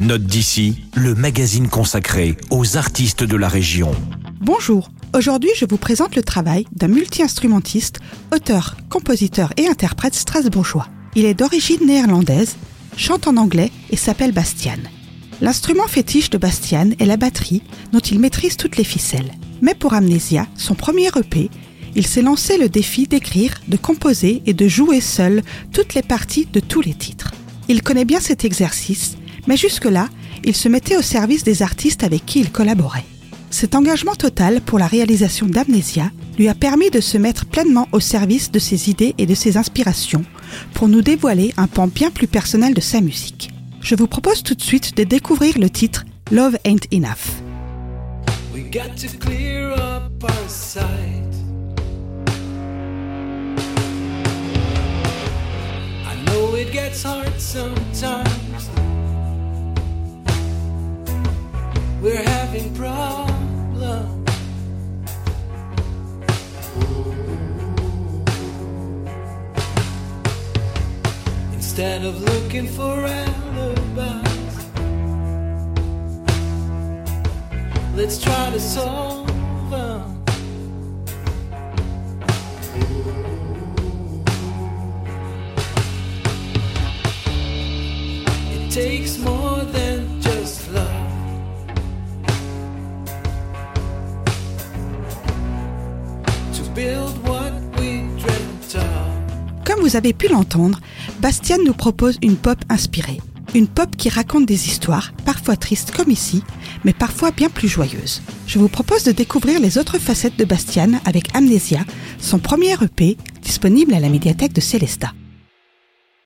Note d'ici, le magazine consacré aux artistes de la région. Bonjour, aujourd'hui je vous présente le travail d'un multi-instrumentiste, auteur, compositeur et interprète strasbourgeois. Il est d'origine néerlandaise, chante en anglais et s'appelle Bastian. L'instrument fétiche de Bastian est la batterie dont il maîtrise toutes les ficelles. Mais pour Amnesia, son premier EP, il s'est lancé le défi d'écrire, de composer et de jouer seul toutes les parties de tous les titres. Il connaît bien cet exercice, mais jusque-là, il se mettait au service des artistes avec qui il collaborait. Cet engagement total pour la réalisation d'Amnesia lui a permis de se mettre pleinement au service de ses idées et de ses inspirations pour nous dévoiler un pan bien plus personnel de sa musique. Je vous propose tout de suite de découvrir le titre Love Ain't Enough. Instead of looking for alibis, let's try to solve them. It takes more than vous avez pu l'entendre, Bastian nous propose une pop inspirée. Une pop qui raconte des histoires, parfois tristes comme ici, mais parfois bien plus joyeuses. Je vous propose de découvrir les autres facettes de Bastian avec Amnesia, son premier EP, disponible à la médiathèque de Célesta.